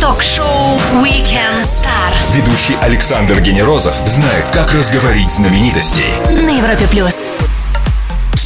Ток-шоу Weekend Star Ведущий Александр Генерозов знает, как разговорить знаменитостей. на Европе плюс.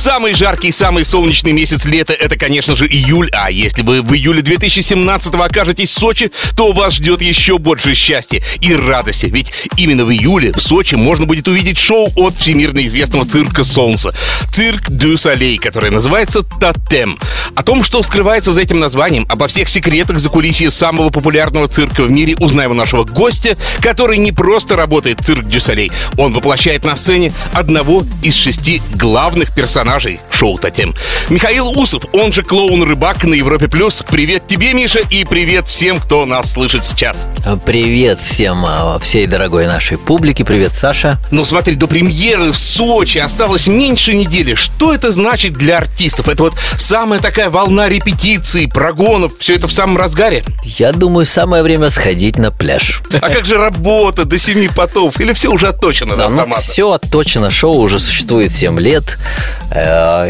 Самый жаркий, самый солнечный месяц лета — это, конечно же, июль. А если вы в июле 2017 окажетесь в Сочи, то вас ждет еще больше счастья и радости. Ведь именно в июле в Сочи можно будет увидеть шоу от всемирно известного цирка Солнца. Цирк Дю Солей, который называется Тотем. О том, что скрывается за этим названием, обо всех секретах закулисья самого популярного цирка в мире узнаем у нашего гостя, который не просто работает цирк Дю Солей. Он воплощает на сцене одного из шести главных персонажей шоу Тотем. Михаил Усов, он же клоун-рыбак на Европе+. плюс. Привет тебе, Миша, и привет всем, кто нас слышит сейчас. Привет всем, а, всей дорогой нашей публике. Привет, Саша. Ну смотри, до премьеры в Сочи осталось меньше недели. Что это значит для артистов? Это вот самая такая волна репетиций, прогонов, все это в самом разгаре? Я думаю, самое время сходить на пляж. А как же работа до семи потов? Или все уже отточено Да, ну, все отточено, шоу уже существует 7 лет,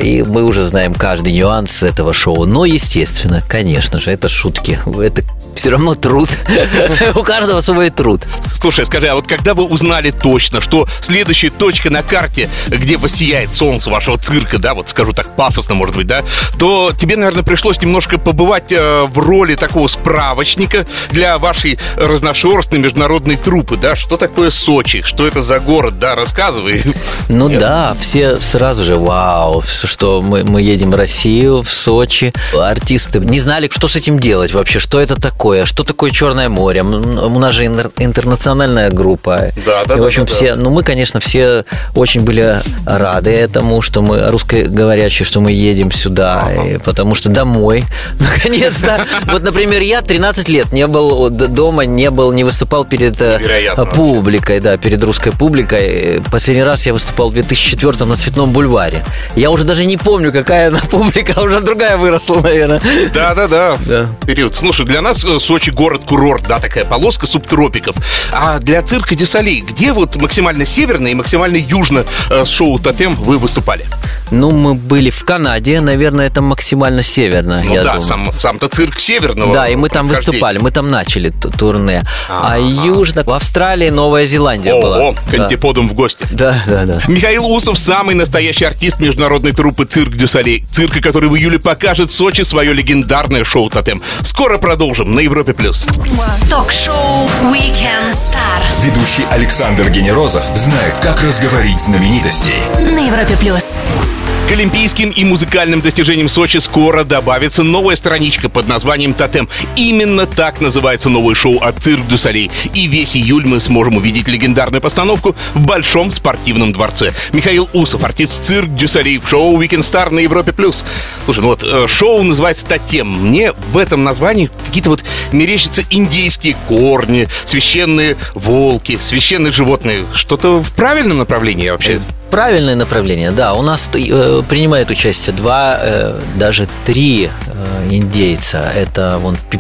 и мы уже знаем каждый нюанс этого шоу. Но, естественно, конечно же, это шутки. Это все равно труд. У каждого свой труд. Слушай, скажи, а вот когда вы узнали точно, что следующая точка на карте, где воссияет солнце вашего цирка, да, вот скажу так пафосно, может быть, да, то тебе, наверное, пришлось немножко побывать э, в роли такого справочника для вашей разношерстной международной труппы, да, что такое Сочи, что это за город, да, рассказывай. Ну да, все сразу же, вау, что мы, мы едем в Россию, в Сочи. Артисты не знали, что с этим делать вообще, что это такое, что такое Черное море. У нас же интер- интернациональная группа. Да, да, И, да, в общем, да, да. все, ну мы, конечно, все очень были рады этому, что мы русскоговорящие, что мы едем сюда, и потому что домой, наконец-то. Вот, например, я 13 лет не был дома, не был, не выступал перед э, Невероятно. публикой, да, перед русской публикой. Последний раз я выступал в 2004 на Цветном бульваре. Я уже даже не помню, какая она публика, уже другая выросла, наверное. Да-да-да, Да. период. Слушай, для нас э, Сочи город-курорт, да, такая полоска субтропиков. А для цирка Дюсалей, где вот максимально северно и максимально южно э, с шоу Тотем вы выступали? Ну, мы были в Канаде, наверное, это максимально северно, Ну я да, думаю. сам, сам-то цирк северного Да, и мы там выступали, мы там начали турне. А Ага. южно, в Австралии, Новая Зеландия была. О, к Да. антиподам в гости. Да, да, да. Михаил Усов самый настоящий артист международной труппы «Цирк Дю Солей». Цирка, который в июле покажет в Сочи свое легендарное шоу «Тотем». Скоро продолжим на Европе плюс. Ток-шоу Weekend Star Ведущий Александр Генерозов знает, как разговорить знаменитостей. на Европе плюс. К олимпийским и музыкальным достижениям Сочи скоро добавится новая страничка под названием «Тотем». Именно так называется новое шоу от «Цирк Дю Солей». И весь июль мы сможем увидеть легендарную постановку в Большом спортивном дворце. Михаил Усов, артист «Цирк Дю Солей» в шоу «Weekend Star» на Европе плюс. Слушай, ну вот э, шоу называется «Тотем». Мне в этом названии какие-то вот мерещатся индейские корни, священные волки, священные животные. Что-то в правильном направлении вообще? Правильное направление, да. У нас э, принимает участие два, э, даже три э, индейца. Это вон пи-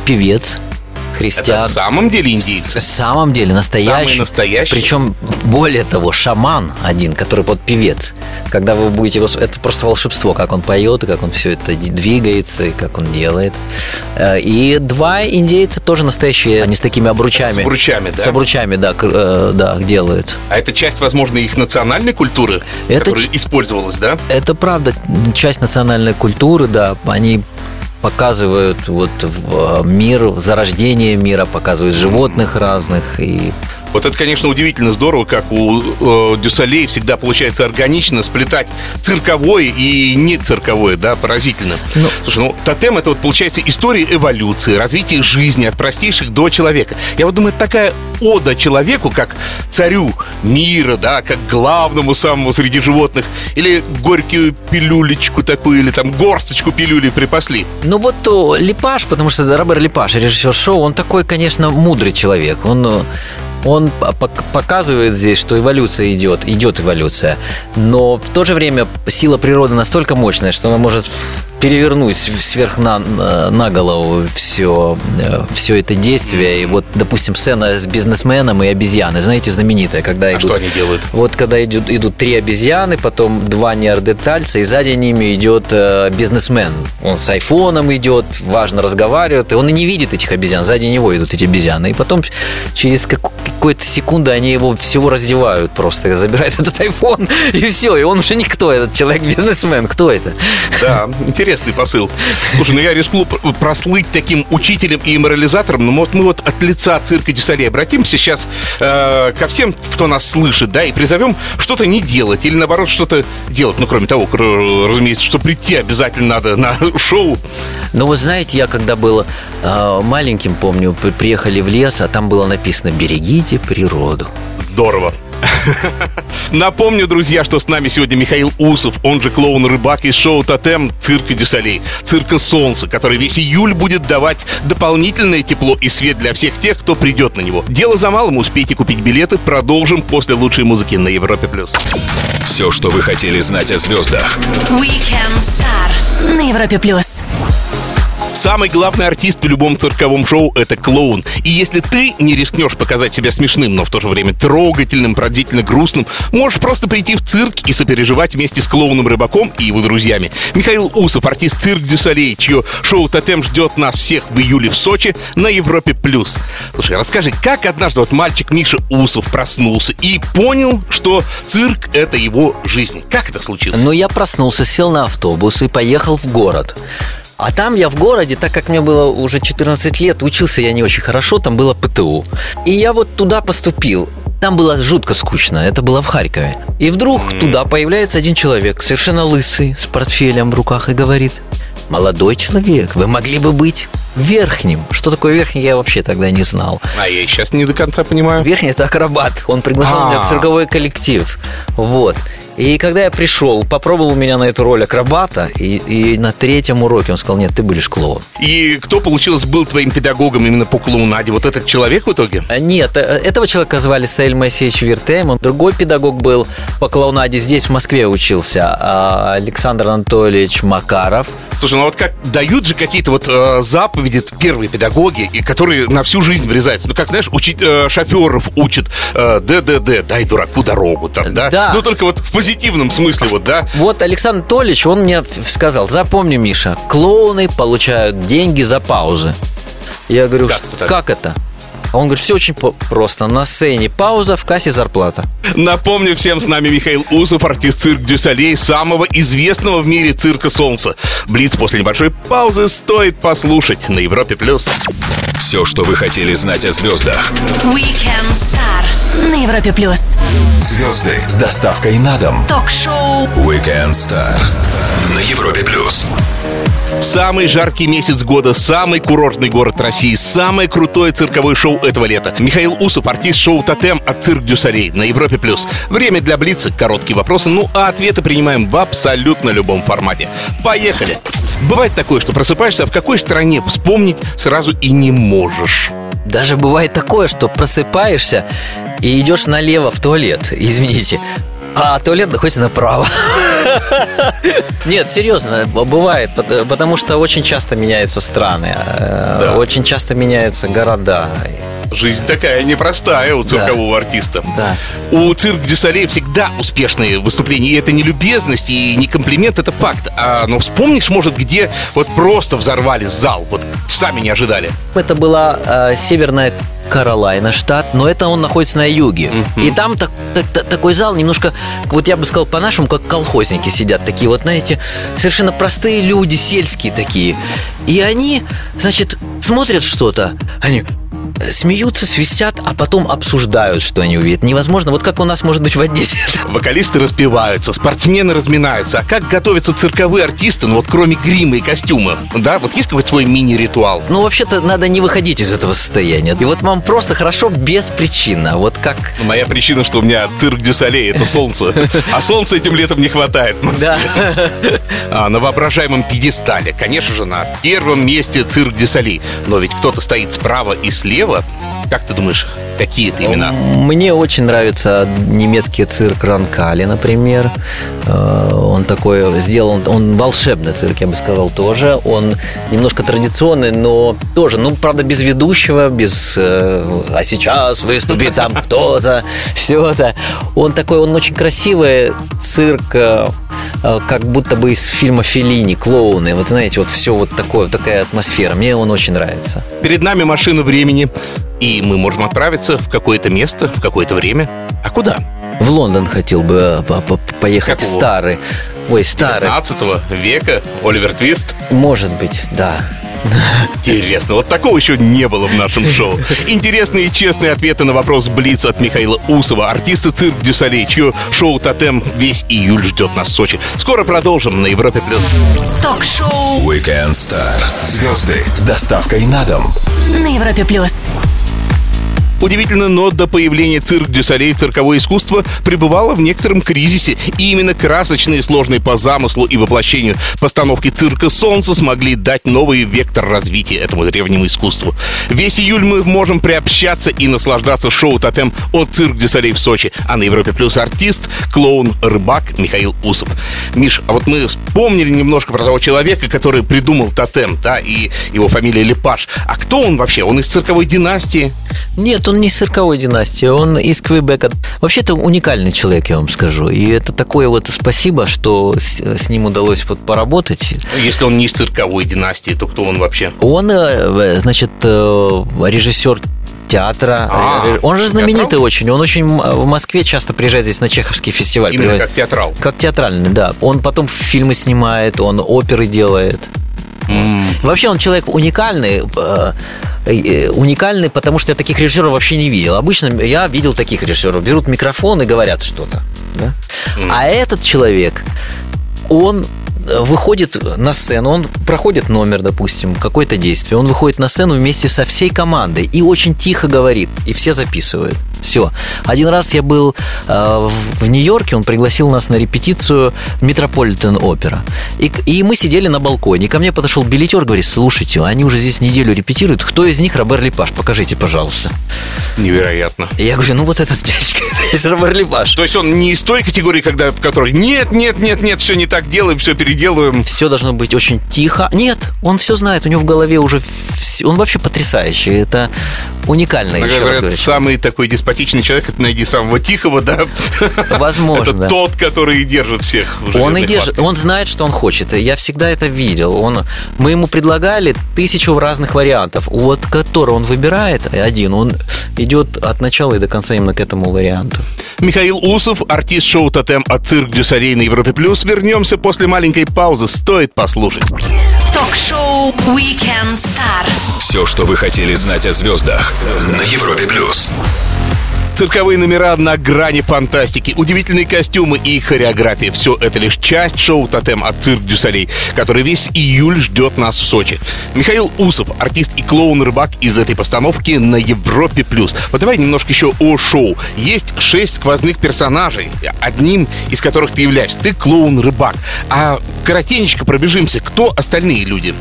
певец, Это христиан. в самом деле индейцы? В самом деле настоящий. Самый настоящий? Причем, более того, шаман один, который под певец. Когда вы будете его... Это просто волшебство, как он поет, и как он все это двигается, и как он делает. Э, И два индейца тоже настоящие, они с такими обручами. С обручами, да? С обручами, да, э, да, делают. А это часть, возможно, их национальной культуры, Это которая использовалась, да? Это правда часть национальной культуры, да. Они показывают вот э, мир, зарождение мира, показывают животных разных и Вот это, конечно, удивительно здорово, как у э, Дюсалей всегда получается органично сплетать цирковое и не цирковое, да, поразительно. Ну. Слушай, ну, тотем это вот получается история эволюции, развития жизни от простейших до человека. Я вот думаю, это такая ода человеку, как царю мира, да, как главному самому среди животных, или горькую пилюлечку такую, или там горсточку пилюли припасли. Ну вот то, Липаш, потому что Робер Липаш, режиссер шоу, он такой, конечно, мудрый человек. Он, э, он по- пок- показывает здесь, что эволюция идет, идет эволюция. Но в то же время сила природы настолько мощная, что она может перевернуть сверх на, на голову все, все это действие. И вот, допустим, сцена с бизнесменом и обезьяны, знаете, знаменитая, когда а идут... что они делают? Вот когда идут, идут три обезьяны, потом два неордетальца, и сзади ними идет э, бизнесмен. Он с айфоном идет, важно разговаривает, и он и не видит этих обезьян, сзади него идут эти обезьяны. И потом через какую-то секунду они его всего раздевают просто, забирают этот айфон, и все, и он уже никто, этот человек-бизнесмен, кто это? Да, интересный посыл. Слушай, ну я рискну прослыть таким учителем и морализатором, но вот мы вот от лица цирка Дюсалей обратимся сейчас э, ко всем, кто нас слышит, да, и призовем что-то не делать или наоборот что-то делать. Ну, кроме того, разумеется, что прийти обязательно надо на шоу. Ну, вы знаете, я когда был э, маленьким, помню, приехали в лес, а там было написано «Берегите природу». Здорово. Напомню, друзья, что с нами сегодня Михаил Усов, он же клоун-рыбак из шоу «Тотем» цирка Дюсалей, цирка «Солнце», который весь июль будет давать дополнительное тепло и свет для всех тех, кто придет на него. Дело за малым, успейте купить билеты, продолжим после лучшей музыки на Европе+. плюс. Все, что вы хотели знать о звездах. Weekend Star на Европе+. плюс. Самый главный артист в любом цирковом шоу — это клоун. И если ты не рискнешь показать себя смешным, но в то же время трогательным, пронзительно грустным, можешь просто прийти в цирк и сопереживать вместе с клоуном-рыбаком и его друзьями. Михаил Усов, артист цирк Дюсалей, чье шоу «Тотем» ждет нас всех в июле в Сочи на Европе+. плюс. Слушай, расскажи, как однажды вот мальчик Миша Усов проснулся и понял, что цирк — это его жизнь? Как это случилось? Ну, я проснулся, сел на автобус и поехал в город. А там я в городе, так как мне было уже 14 лет, учился я не очень хорошо, там было ПТУ. И я вот туда поступил. Там было жутко скучно, это было в Харькове. И вдруг туда появляется один человек, совершенно лысый, с портфелем в руках и говорит, молодой человек, вы могли бы быть верхним. Что такое верхний, я вообще тогда не знал. А я сейчас не до конца понимаю. Верхний – это акробат. Он приглашал меня в цирковой коллектив. Вот. И когда я пришел, попробовал меня на эту роль акробата, и, и на третьем уроке он сказал, нет, ты будешь клоун. И кто, получилось, был твоим педагогом именно по клоунаде? Вот этот человек в итоге? А, нет, э, этого человека звали Саэль Моисеевич Вертейм. Он другой педагог был по клоунаде, здесь, в Москве учился. А Александр Анатольевич Макаров. Слушай, ну вот как дают же какие-то вот э, заповеди первые педагоги, и которые на всю жизнь врезаются. Ну, как, знаешь, учить э, шоферов учат э, ДДД, дай дураку дорогу там, да? Да. Ну, только вот в позитивном смысле, вот, да? Вот Александр Анатольевич, он мне сказал, запомни, Миша, клоуны получают деньги за паузы. Я говорю, Как «Что- это так?» как это? А Он говорит, все очень просто. На сцене пауза, в кассе зарплата. Напомню всем, с нами Михаил Усов, артист цирк Дюсалей, самого известного в мире цирка Солнца. Блиц после небольшой паузы стоит послушать на Европе+. плюс. Все, что вы хотели знать о звездах. Weekend Star на Европе плюс. Звезды с доставкой на дом. Ток-шоу Weekend Star на Европе плюс. Самый жаркий месяц года, самый курортный город России, самое крутое цирковое шоу этого лета. Михаил Усов, артист шоу «Тотем» от «Цирк Дю Солей» на Европе плюс. Время для Блица, короткие вопросы, ну а ответы принимаем в абсолютно любом формате. Поехали! Бывает такое, что просыпаешься, а в какой стране вспомнить сразу и не можешь. Даже бывает такое, что просыпаешься и идешь налево в туалет, извините, а туалет находится направо. Нет, серьезно, бывает, пот- потому что очень часто меняются страны, э, Да. очень часто меняются города. Жизнь такая непростая у циркового артиста. Да. У цирк Дюсалей всегда успешные выступления. И это не любезность и не комплимент, это факт. А, но вспомнишь, может, где вот просто взорвали зал, вот сами не ожидали. Это была э, северная Каролайна штат, но это он находится на юге. И там так- так- так- такой зал немножко, вот я бы сказал по-нашему, как колхозники сидят такие, вот знаете, совершенно простые люди, сельские такие. И они, значит, смотрят что-то, они смеются, свистят, а потом обсуждают, что они увидят. Невозможно, вот как у нас может быть в Одессе. Вокалисты распеваются, спортсмены разминаются. А как готовятся цирковые артисты, ну вот кроме грима и костюма? Да, вот есть какой-то свой мини-ритуал? Ну, вообще-то, надо не выходить из этого состояния. И вот вам просто хорошо без причины. Вот как Моя причина, что у меня цирк Дю Солей это солнце. А солнца этим летом не хватает. Да. А, на воображаемом пьедестале, конечно же, на первом месте цирк Дю Солей. Но ведь кто-то стоит справа и слева. Дело. Как ты думаешь, какие это имена? Мне очень нравится немецкий цирк Ронкалли, например. Э, Он такой сделан, он волшебный цирк, я бы сказал, тоже. Он немножко традиционный, но тоже, ну, правда, без ведущего, без э, «а сейчас выступит там кто-то», все это. Он такой, он очень красивый цирк, э, как будто бы из фильма Феллини, клоуны. Вот знаете, вот все вот такое, такая атмосфера. Мне он очень нравится. Перед нами машина времени, и мы можем отправиться в какое-то место, в какое-то время. А куда? В Лондон хотел бы э, по- по- поехать Какого? старый. Ой, старый. 15 века, Оливер Твист. Может быть, да. Интересно, вот такого еще не было в нашем шоу. Интересные и честные ответы на вопрос Блиц от Михаила Усова, артиста цирк Дю Солей, чье шоу «Тотем» весь июль ждет нас в Сочи. Скоро продолжим на Европе плюс. Ток-шоу Weekend Star. Звезды с доставкой на дом. на Европе плюс. Удивительно, но до появления цирк Дю Солей цирковое искусство пребывало в некотором кризисе. И именно красочные, сложные по замыслу и воплощению постановки цирка «Солнце» смогли дать новый вектор развития этому древнему искусству. Весь июль мы можем приобщаться и наслаждаться шоу «Тотем» от цирк Дюсалей в Сочи. А на Европе Плюс артист, клоун, рыбак Михаил Усов. Миш, а вот мы вспомнили немножко про того человека, который придумал «Тотем», да, и его фамилия Лепаш. А кто он вообще? Он из цирковой династии? Нет, он не из цирковой династии, он из Квебека. Вообще-то уникальный человек, я вам скажу. И это такое вот спасибо, что с, с ним удалось вот поработать. Если он не из цирковой династии, то кто он вообще? Он, э, значит, э, режиссер театра. А, он же знаменитый театрал? очень. Он очень в Москве часто приезжает здесь на Чеховский фестиваль. Именно Приводит- как театрал. Как театральный, да. Он потом фильмы снимает, он оперы делает. Вообще он человек уникальный, э, э, уникальный, потому что я таких режиссеров вообще не видел. Обычно я видел таких режиссеров. Берут микрофон и говорят что-то. да? А этот человек, он э, выходит на сцену, он проходит номер, допустим, какое-то действие, он выходит на сцену вместе со всей командой и очень тихо говорит, и все записывают. Все. Один раз я был э, в Нью-Йорке, он пригласил нас на репетицию Метрополитен Опера. И, и мы сидели на балконе. И ко мне подошел билетер, говорит, слушайте, они уже здесь неделю репетируют. Кто из них Робер Лепаш? Покажите, пожалуйста. Невероятно. И я говорю, ну вот этот дядечка, это есть Робер Лепаш. То есть он не из той категории, когда, в которой нет, нет, нет, нет, все не так делаем, все переделываем. Все должно быть очень тихо. Нет, он все знает, у него в голове уже... Он вообще потрясающий. Это уникально, говорят, самый такой деспотичный человек, это найди самого тихого, да? Возможно, Это да. тот, который и держит всех. в Он и держит, хватке. он знает, что он хочет. Я всегда это видел. Он, мы ему предлагали тысячу разных вариантов. Вот который он выбирает один, он идет от начала и до конца именно к этому варианту. Михаил Усов, артист шоу «Тотем» от цирк Дюсарей на Европе+. плюс. Вернемся после маленькой паузы. Стоит послушать. Ток-шоу Weekend Star. Все, что вы хотели знать о звездах на Европе плюс. Цирковые номера на грани фантастики, удивительные костюмы и хореография. Все это лишь часть шоу «Тотем» от цирк Дюсалей, который весь июль ждет нас в Сочи. Михаил Усов, артист и клоун-рыбак из этой постановки на Европе+. плюс. Вот давай немножко еще о шоу. Есть шесть сквозных персонажей, одним из которых ты являешься. Ты клоун-рыбак. А коротенечко пробежимся. Кто остальные люди?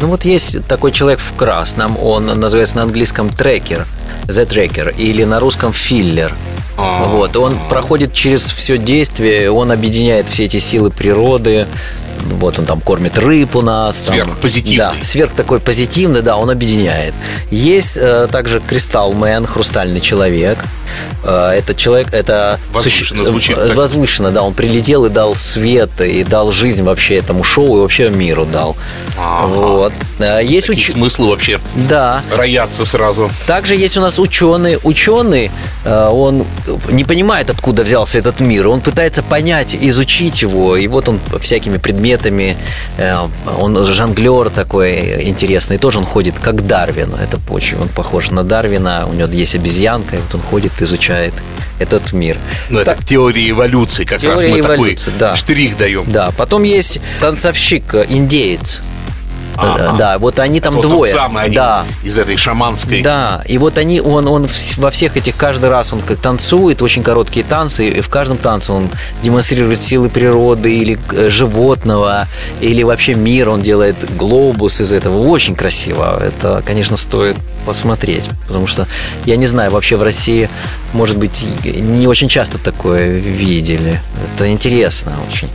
Ну вот есть такой человек в красном, он называется на английском трекер, The Tracker, или на русском филлер. А. Вот, он проходит через все действие, он объединяет все эти силы природы. Вот он там кормит рыб у нас. там. Сверхпозитивный. Да, сверх такой позитивный, да, он объединяет. Есть э, также Кристалл Мэн, хрустальный человек. Э, этот человек, это... Возвышенно суще- звучит так. Возвышенно, да, он прилетел и дал свет, и дал жизнь вообще этому шоу, и вообще миру дал. Ага. Вот. Э, Есть Какие уч... смыслы вообще? Да. Роятся сразу. Также есть у нас ученый. Ученый, э, он не понимает, откуда взялся этот мир. Он пытается понять, изучить его. И вот он всякими предметами, э, он жонглер такой интересный. Тоже он ходит как Дарвин. Это очень он похож на Дарвина. У него есть обезьянка, и вот он ходит, изучает этот мир. Ну, это Так, теория эволюции. Как раз Теория мы эволюции, такой да. штрих даем. Да, потом есть танцовщик, э, индеец. Ага. Да, вот они там Вот тот двое. самый один да, из этой шаманской. Да, и вот они, он, он во всех этих, каждый раз он как танцует, очень короткие танцы, и в каждом танце он демонстрирует силы природы или э, животного, или вообще мир, он делает глобус из этого. Очень красиво. Это, конечно, стоит посмотреть. Потому что, я не знаю, вообще в России, может быть, не очень часто такое видели. Это интересно очень.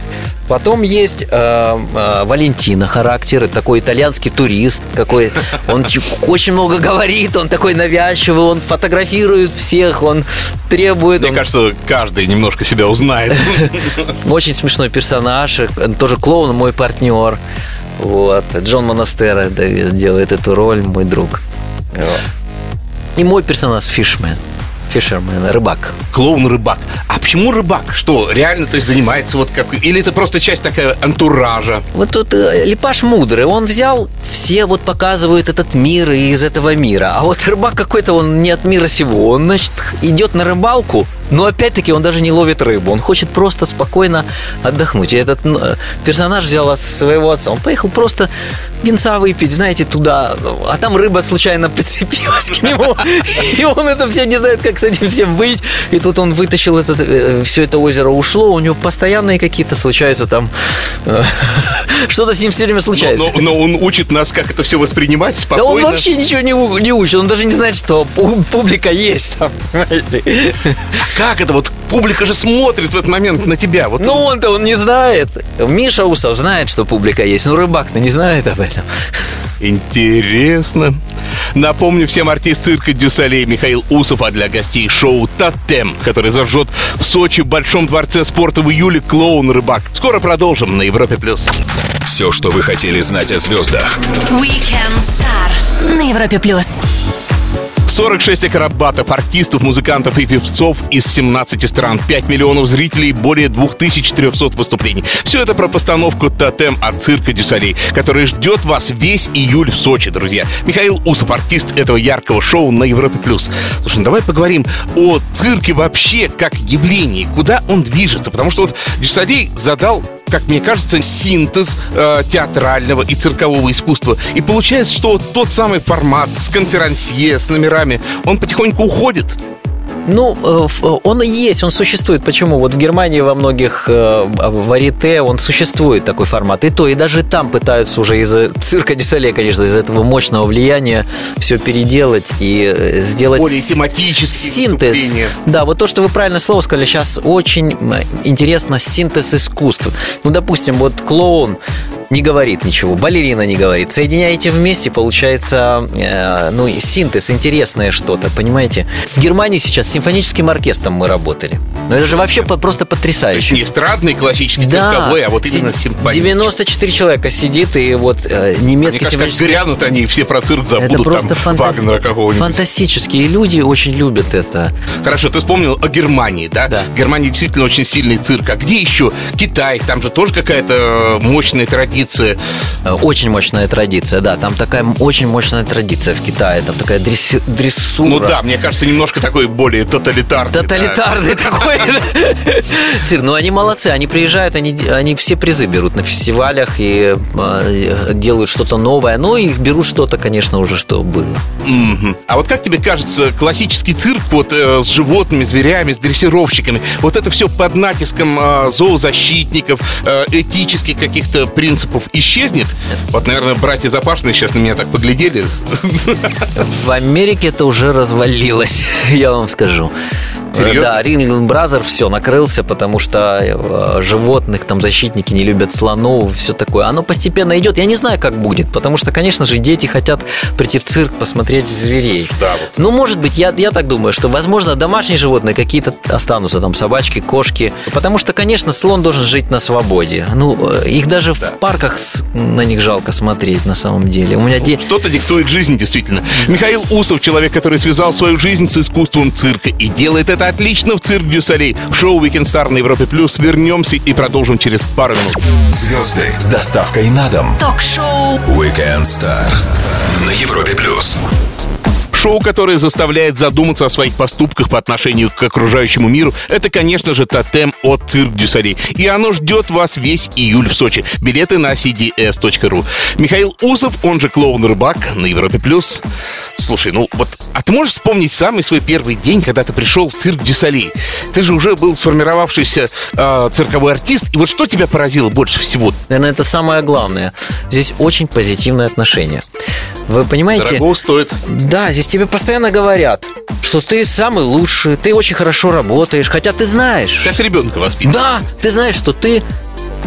Потом есть э, э, Валентина характер, такой итальянский турист, какой он очень много говорит, он такой навязчивый, он фотографирует всех, он требует. Мне он... кажется, каждый немножко себя узнает. Очень смешной персонаж, тоже клоун, мой партнер. Вот. Джон Монастера делает эту роль, мой друг. И мой персонаж Фишмен. Фишермен, рыбак. Клоун-рыбак. А почему рыбак? Что, реально, то есть занимается вот как... Или это просто часть такая антуража? Вот тут э, Липаш мудрый, он взял, все вот показывают этот мир из этого мира. А вот рыбак какой-то, он не от мира сего. Он, значит, идет на рыбалку, но опять-таки он даже не ловит рыбу. Он хочет просто спокойно отдохнуть. И этот ну, персонаж взял от своего отца. Он поехал просто винца выпить, знаете, туда. А там рыба случайно прицепилась к нему. И он это все не знает, как с этим всем быть. И тут он вытащил этот, э, все это озеро, ушло. У него постоянные какие-то случаются там... э, Что-то с ним все время случается. Но, но он учит нас, как это все воспринимать Да спокойно. он вообще ничего не, не учит, он даже не знает, что пу- публика есть там, понимаете? Как это вот? Публика же смотрит в этот момент на тебя. Вот Ну он-то он не знает. Миша Усов знает, что публика есть, но рыбак-то не знает об этом. Интересно. Напомню всем артист цирка Дюсалей Михаил Усов, а для гостей шоу «Тотем», который зажжет в Сочи в Большом дворце спорта в июле клоун-рыбак. Скоро продолжим на Европе+. плюс. Все, что вы хотели знать о звездах. Weekend Star на Европе плюс. 46 акробатов, артистов, музыкантов и певцов из 17 стран, 5 миллионов зрителей, более 2300 выступлений. Все это про постановку «Тотем» от цирка Дю Солей, который ждет вас весь июль в Сочи, друзья. Михаил Усов, артист этого яркого шоу на Европе плюс. Слушай, ну давай поговорим о цирке вообще как явлении, куда он движется, потому что вот Дю Солей задал как мне кажется, синтез э, театрального и циркового искусства. И получается, что тот самый формат с конферансье, с номерами, он потихоньку уходит. Ну, э, ф- он и есть, он существует. Почему? Вот в Германии во многих э, варите он существует такой формат. И то, и даже там пытаются уже из-за цирка Дюсале, конечно, из этого мощного влияния все переделать и э, сделать Более тематические синтез. Да, вот то, что вы правильно слово сказали, сейчас очень интересно синтез искусств. Ну, допустим, вот клоун не говорит ничего, балерина не говорит. Соединяете вместе, получается, э, ну, синтез, интересное что-то, понимаете? В Германии сейчас симфоническим оркестром мы работали. Ну, это же вообще по- просто потрясающе. Не эстрадный, классический, цирковой, а вот именно Си- симфонический. 94 человека сидит, и вот э, Мне немецкий кажется, как симфонический... грянут они, все про цирк забудут, Это просто там, фанта- Вагнера какого-нибудь. фантастические люди очень любят это. Хорошо, ты вспомнил о Германии, да? Да. Германия действительно очень сильный цирк. А где еще? Китай, там же тоже какая-то мощная традиция. Э, Очень мощная традиция, да. Там такая очень мощная традиция в Китае. Там такая дресси- дрессура. Ну да, мне кажется, немножко такой более тоталитарный. да. Тоталитарный такой. Цирк, ну они молодцы, они приезжают, они, они все призы берут на фестивалях и э, делают что-то новое. Ну и берут что-то, конечно, уже что было. Мгм. А вот как тебе кажется, классический цирк вот э, с животными, зверями, с дрессировщиками, вот это все под натиском э, зоозащитников, э, этических каких-то принципов исчезнет? Вот, наверное, братья Запашные сейчас на меня так поглядели. В Америке это уже развалилось, я вам скажу. uderzył Серьезно? Да, Ringling Бразер все накрылся, потому что э, животных там защитники не любят слонов, все такое. Оно постепенно идет. Я не знаю, как будет, потому что, конечно же, дети хотят прийти в цирк, посмотреть зверей. Да, вот. Ну, может быть, я, я так думаю, что, возможно, домашние животные какие-то останутся, там, собачки, кошки. Потому что, конечно, слон должен жить на свободе. Ну, э, их даже в парках с- на них жалко смотреть, на самом деле. У меня де- Что-то диктует жизнь, действительно. Михаил Усов, человек, который связал свою жизнь с искусством цирка и делает это отлично в цирк Дюсалей. В шоу Weekend Star на Европе Плюс. Вернемся и продолжим через пару минут. Звезды с доставкой на дом. Ток-шоу Weekend Star на Европе плюс. Шоу, которое заставляет задуматься о своих поступках по отношению к окружающему миру, это, конечно же, тотем от Цирк Дю Солей. И оно ждет вас весь июль в Сочи. Билеты на cds.ru. Михаил Усов, он же клоун-рыбак на Европе плюс. Слушай, ну вот, а ты можешь вспомнить самый свой первый день, когда ты пришел в цирк Дю Солей? Ты же уже был сформировавшийся э, цирковой артист, и вот что тебя поразило больше всего? Наверное, это самое главное. Здесь очень позитивное отношение. Вы понимаете? Дорого стоит. Да, здесь тебе постоянно говорят, что ты самый лучший, ты очень хорошо работаешь, хотя ты знаешь. Как ребенка воспитывать. Да, ты знаешь, что ты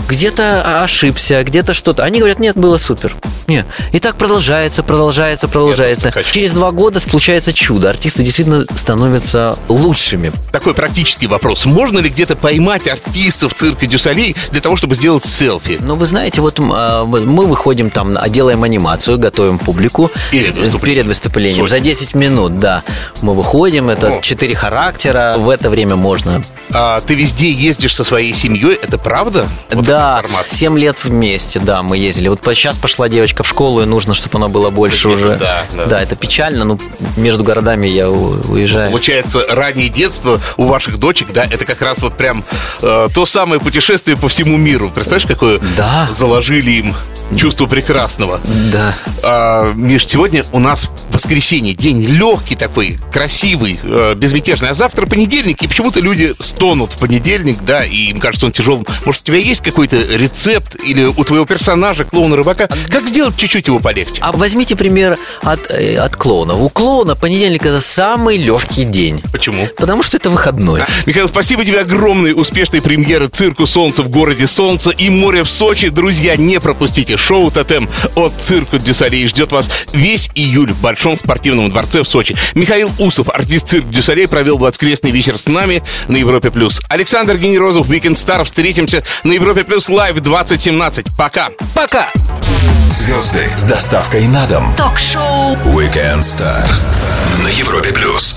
где-то ошибся, где-то что-то. Они говорят, нет, было супер. Не. И так продолжается, продолжается, продолжается. Нет, Через два года случается чудо. Артисты действительно становятся лучшими. Такой практический вопрос. Можно ли где-то поймать артистов цирка Дюсалей для того, чтобы сделать селфи? Ну, вы знаете, вот а, мы выходим там, а, делаем анимацию, готовим публику. Перед выступлением. Перед выступлением. Сотни. За 10 минут, да. Мы выходим, это О. четыре характера. В это время можно. А, ты везде ездишь со своей семьей, это правда? Вот да, формат. 7 лет вместе, да, мы ездили. Вот сейчас пошла девочка в школу, и нужно, чтобы она была больше Где-то, уже. да, да. это печально, но между городами я уезжаю. Получается, раннее детство у ваших дочек, да, это как раз вот прям э, то самое путешествие по всему миру. Представляешь, какое Да. заложили им чувство прекрасного. Да. А, Миш, сегодня у нас воскресенье, день легкий такой, красивый, э, безмятежный. А завтра понедельник, и почему-то люди стонут в понедельник, да, и им кажется он тяжелым. Может, у тебя есть какой-то рецепт или у твоего персонажа, клоуна-рыбака, как сделать чуть-чуть его полегче? А возьмите пример от, э, от клоуна. У клоуна понедельник это самый легкий день. Почему? Потому что это выходной. Михаил, спасибо тебе огромное, успешной премьеры «Цирку Солнца» в городе Солнца и моря в Сочи. Друзья, не пропустите шоу «Тотем» от «Цирка Дю Солей». Ждет вас весь июль в Большом спортивном дворце в Сочи. Михаил Усов, артист «Цирк Дю Солей», провел воскресный вечер с нами на Европе плюс. Александр Генерозов, Weekend Star. Встретимся на Европе плюс Live 2017. Пока! Пока! Звезды с доставкой на дом. Ток-шоу Weekend Star на Европе плюс.